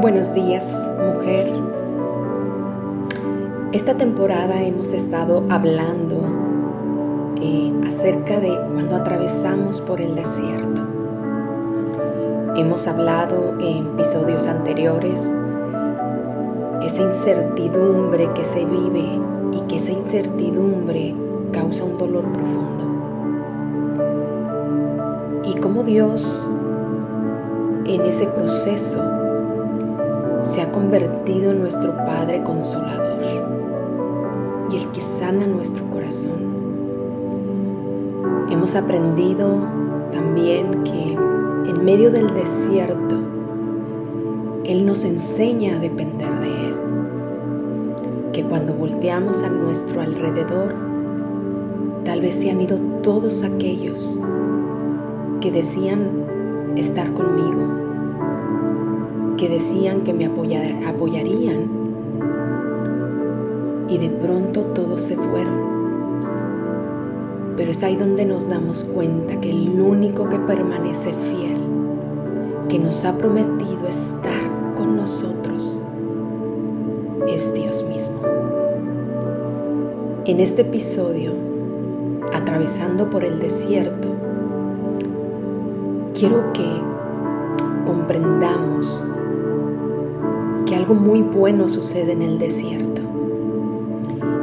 Buenos días, mujer. Esta temporada hemos estado hablando eh, acerca de cuando atravesamos por el desierto. Hemos hablado en episodios anteriores esa incertidumbre que se vive y que esa incertidumbre causa un dolor profundo. Y cómo Dios en ese proceso se ha convertido en nuestro Padre consolador y el que sana nuestro corazón. Hemos aprendido también que en medio del desierto Él nos enseña a depender de Él. Que cuando volteamos a nuestro alrededor, tal vez se han ido todos aquellos que decían estar conmigo, que decían que me apoyarían y de pronto todos se fueron. Pero es ahí donde nos damos cuenta que el único que permanece fiel, que nos ha prometido estar con nosotros, es Dios mismo. En este episodio, atravesando por el desierto, quiero que comprendamos que algo muy bueno sucede en el desierto.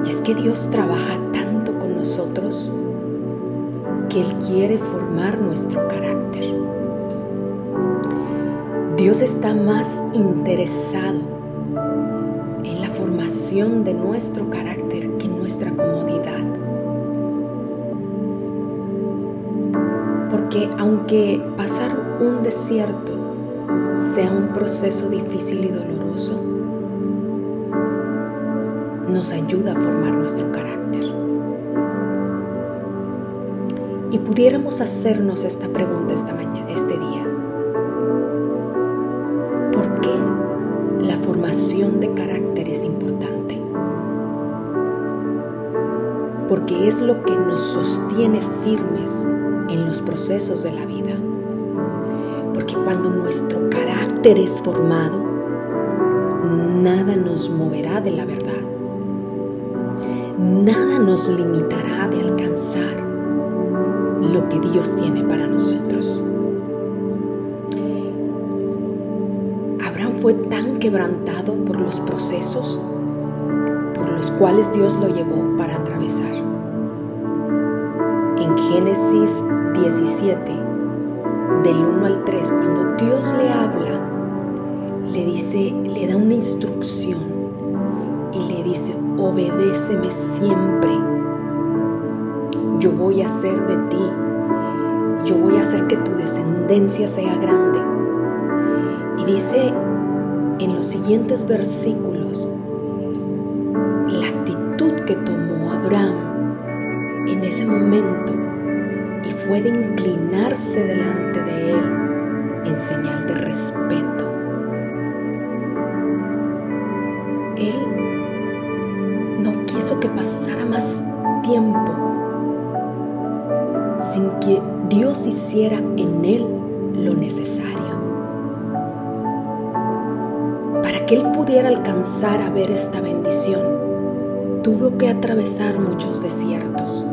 Y es que Dios trabaja tanto con nosotros que Él quiere formar nuestro carácter. Dios está más interesado en la formación de nuestro carácter que en nuestra comodidad. Porque aunque pasar un desierto sea un proceso difícil y doloroso, nos ayuda a formar nuestro carácter. Y pudiéramos hacernos esta pregunta esta mañana, este día. ¿Por qué la formación de carácter es importante? Porque es lo que nos sostiene firmes en los procesos de la vida. Porque cuando nuestro carácter es formado, nada nos moverá de la verdad. Nada nos limitará de alcanzar lo que Dios tiene para nosotros. Abraham fue tan quebrantado por los procesos por los cuales Dios lo llevó para atravesar. En Génesis 17, del 1 al 3, cuando Dios le habla, le dice, le da una instrucción y le dice, obedéceme siempre. Yo voy a hacer de ti, yo voy a hacer que tu descendencia sea grande. Y dice en los siguientes versículos la actitud que tomó Abraham en ese momento y fue de inclinarse delante de él en señal de respeto. Sin que Dios hiciera en él lo necesario. Para que él pudiera alcanzar a ver esta bendición, tuvo que atravesar muchos desiertos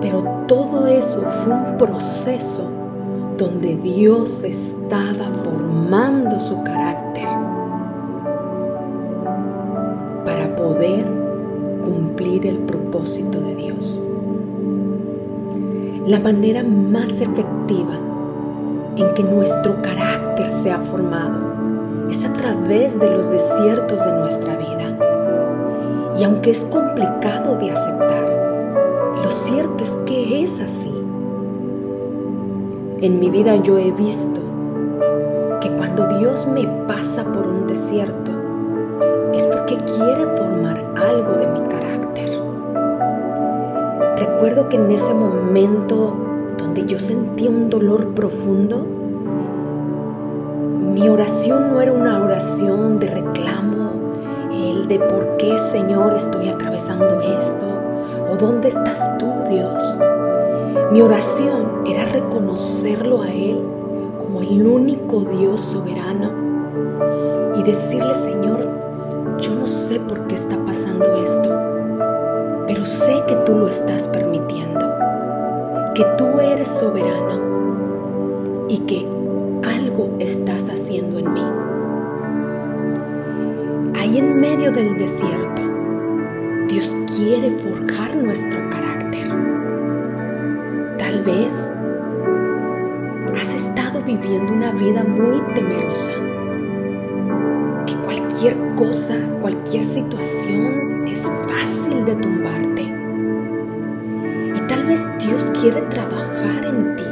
pero todo eso fue un proceso donde Dios estaba formando su carácter para poder cumplir el propósito de Dios. La manera más efectiva en que nuestro carácter sea formado es a través de los desiertos de nuestra vida. Y aunque es complicado de aceptar, lo cierto es que es así. En mi vida yo he visto que cuando Dios me pasa por un desierto Que en ese momento donde yo sentía un dolor profundo, mi oración no era una oración de reclamo, el de por qué Señor estoy atravesando esto ¿O dónde estás tú, Dios? Mi oración era reconocerlo a Él como el único Dios soberano y decirle, Señor, yo no sé por qué está pasando esto, pero sé que tú lo estás permitiendo, que tú eres soberano y que algo estás haciendo en mí. Ahí en medio del desierto, Dios quiere forjar nuestro carácter. Tal vez has estado viviendo una vida muy temerosa. Cualquier cosa, cualquier situación es fácil de tumbarte. Y tal vez Dios quiere trabajar en ti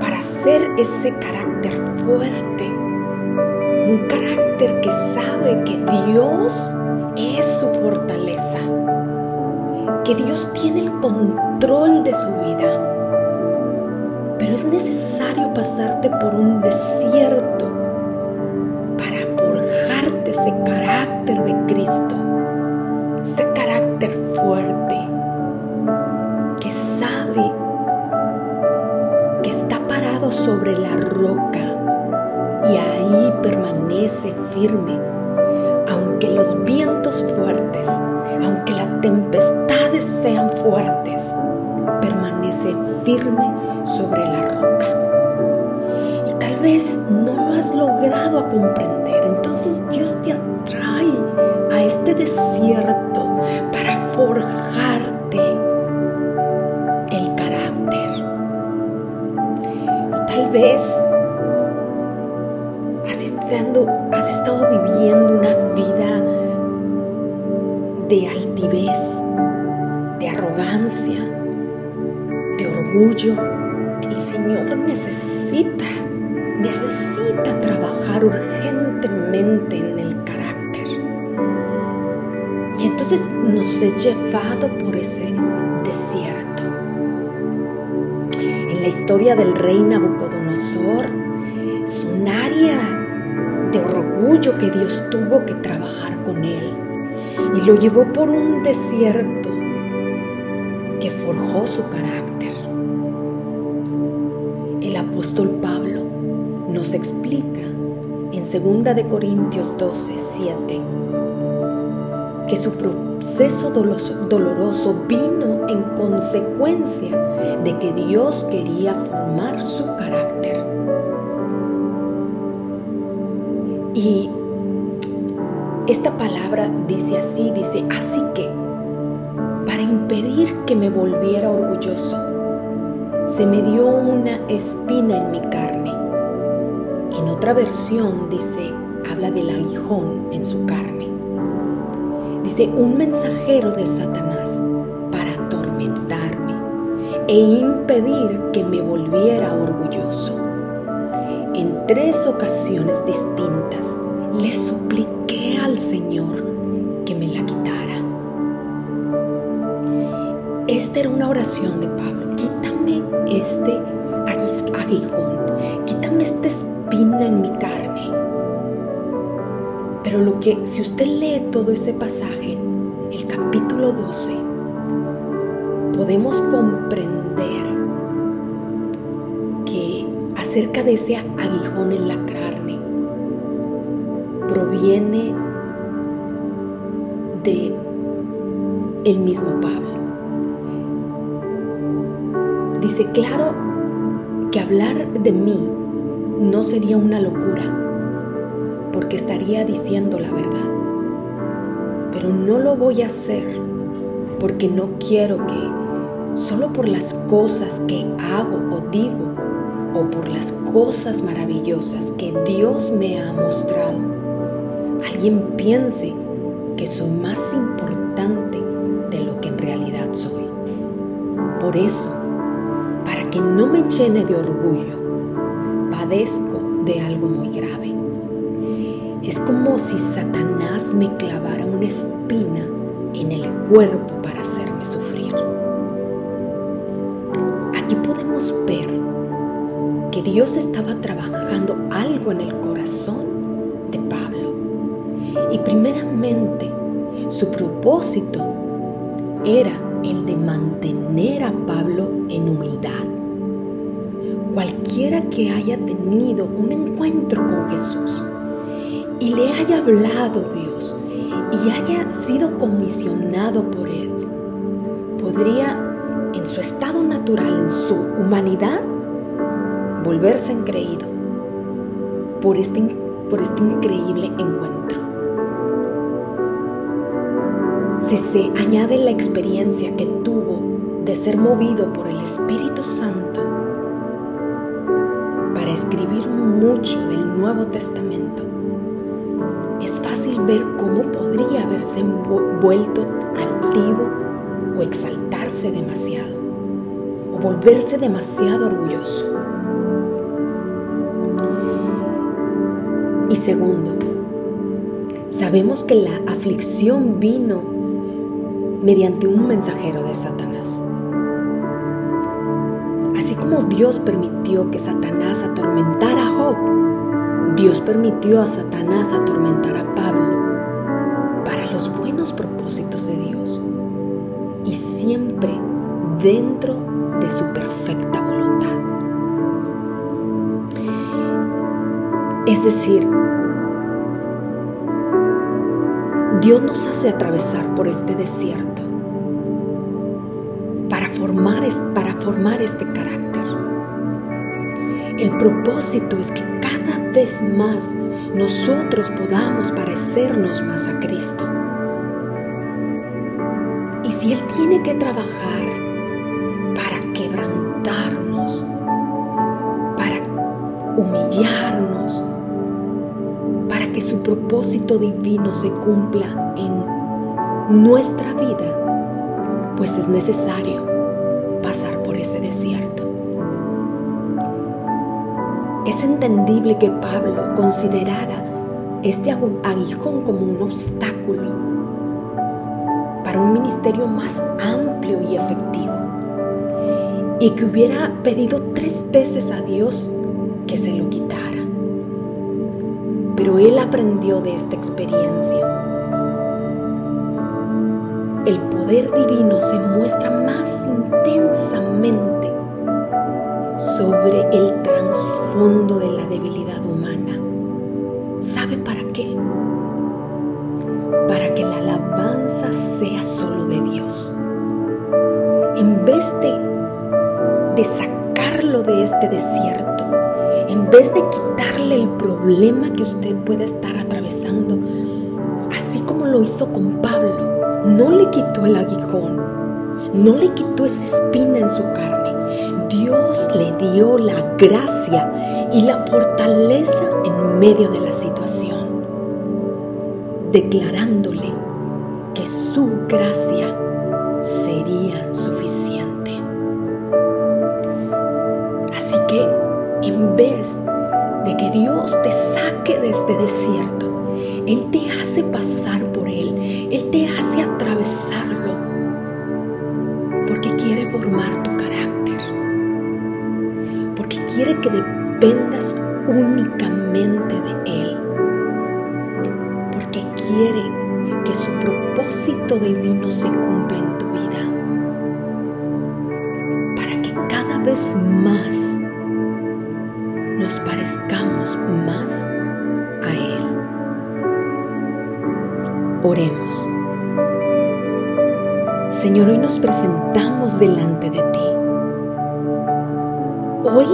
para hacer ese carácter fuerte. Un carácter que sabe que Dios es su fortaleza. Que Dios tiene el control de su vida pero es necesario pasarte por un desierto de Cristo, ese carácter fuerte que sabe que está parado sobre la roca y ahí permanece firme, aunque los vientos fuertes, aunque las tempestades sean fuertes permanece firme sobre la roca. Y tal vez no lo has logrado a comprender. Entonces Dios te desierto para forjarte el carácter. Tal vez has estado, has estado viviendo una vida de altivez, de arrogancia, orgullo. El Señor necesita, necesita trabajar urgentemente en el nos es llevado por ese desierto. En la historia del rey Nabucodonosor es un área de orgullo que Dios tuvo que trabajar con él y lo llevó por un desierto que forjó su carácter apóstol Pablo nos explica en 2 de Corintios 12, 7 que su proceso doloroso vino en consecuencia de que Dios quería formar su carácter. Y esta palabra dice así, dice, así que, para impedir que me volviera orgulloso, se me dio una espina en mi carne. En otra versión dice, habla del aguijón en su carne. Dice, un mensajero de Satanás para atormentarme e impedir que me volviera orgulloso. En tres ocasiones distintas le supliqué al Señor que me la quitara. Esta era una oración de Pablo este aguijón, quítame esta espina en mi carne. Pero lo que, si usted lee todo ese pasaje, el capítulo 12, podemos comprender que acerca de ese aguijón en la carne, proviene de el mismo Pablo. Dice, claro que hablar de mí no sería una locura, porque estaría diciendo la verdad. Pero no lo voy a hacer porque no quiero que solo por las cosas que hago o digo o por las cosas maravillosas que Dios me ha mostrado, alguien piense que soy más importante de lo que en realidad soy. Por eso que no me llene de orgullo, padezco de algo muy grave. Es como si Satanás me clavara una espina en el cuerpo para hacerme sufrir. Aquí podemos ver que Dios estaba trabajando algo en el corazón de Pablo. Y primeramente, su propósito era el de mantener a Pablo en humildad cualquiera que haya tenido un encuentro con Jesús y le haya hablado Dios y haya sido comisionado por Él, podría en su estado natural, en su humanidad, volverse creído por este, por este increíble encuentro. Si se añade la experiencia que tuvo de ser movido por el Espíritu Santo para escribir mucho del Nuevo Testamento, cómo podría haberse vuelto altivo o exaltarse demasiado o volverse demasiado orgulloso. Y segundo, sabemos que la aflicción vino mediante un mensajero de Satanás. Así como Dios permitió que Satanás atormentara a Job, Dios permitió a Satanás atormentar a Pablo los buenos propósitos de Dios y siempre dentro de su perfecta voluntad. Es decir, Dios nos hace atravesar por este desierto para formar, para formar este carácter. El propósito es que cada vez más nosotros podamos parecernos más a Cristo. Y si Él tiene que trabajar para quebrantarnos, para humillarnos, que su propósito divino se cumpla en nuestra vida, pues es necesario pasar por ese desierto. Es entendible que Pablo considerara este aguijón como un obstáculo para un ministerio más amplio y efectivo y que hubiera pedido tres veces a Dios que se lo quitara pero él aprendió de esta experiencia. El poder divino se muestra más intensamente sobre el trasfondo de la debilidad de, sacarlo de este desierto, en vez de quitarle el problema que usted puede estar atravesando, así como lo hizo con Pablo, no le quitó el aguijón, no le quitó esa espina en su carne. Dios le dio la gracia y la fortaleza en medio de la situación, declarándole que su gracia Así que en vez de que Dios te saque de este desierto, Él te hace pasar por Él, Él te hace atravesarlo, porque quiere formar tu carácter, porque quiere que dependas únicamente de Él, porque quiere que su propósito divino se cumpla en tu vida, para que cada vez más parezcamos más a Él. Oremos. Señor, hoy nos presentamos delante de ti. Hoy,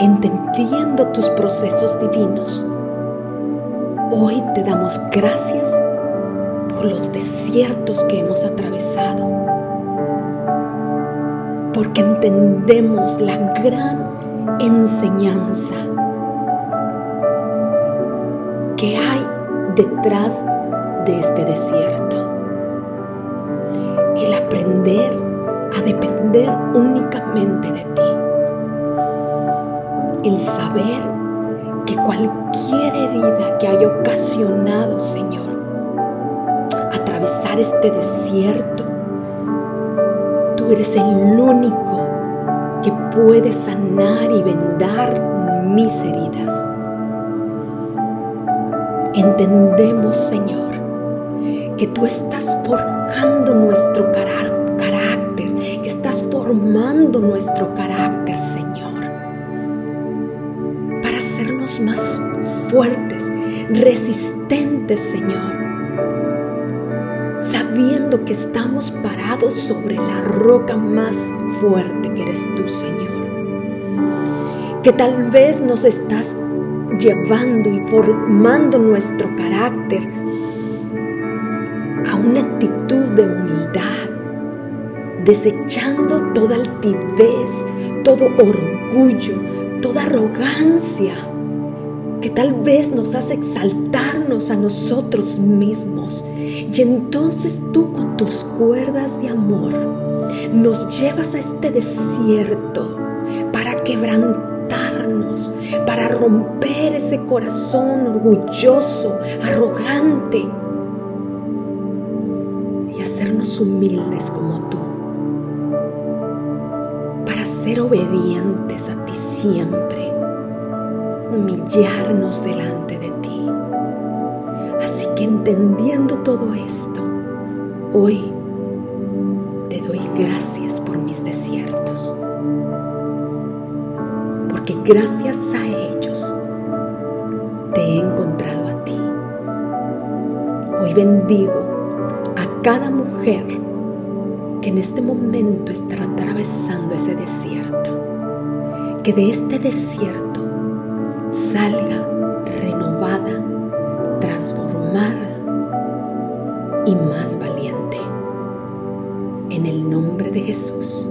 entendiendo tus procesos divinos, hoy te damos gracias por los desiertos que hemos atravesado, porque entendemos la gran enseñanza que hay detrás de este desierto. El aprender a depender únicamente de ti. El saber que cualquier herida que haya ocasionado, Señor, atravesar este desierto, tú eres el único que puede sanar y vendar mis heridas. Entendemos, Señor, que tú estás forjando nuestro carácter, que estás formando nuestro carácter, Señor, para hacernos más fuertes, resistentes, Señor, sabiendo que estamos parados sobre la roca más fuerte que eres tú, Señor. Que tal vez nos estás llevando y formando nuestro carácter a una actitud de humildad, desechando toda altivez, todo orgullo, toda arrogancia que tal vez nos hace exaltarnos a nosotros mismos. Y entonces tú con tus cuerdas de amor nos llevas a este desierto para quebrantarnos, para romper ese corazón orgulloso, arrogante y hacernos humildes como tú, para ser obedientes a ti siempre humillarnos delante de ti. Así que entendiendo todo esto, hoy te doy gracias por mis desiertos. Porque gracias a ellos te he encontrado a ti. Hoy bendigo a cada mujer que en este momento está atravesando ese desierto. Que de este desierto salga renovada, transformada y más valiente. En el nombre de Jesús.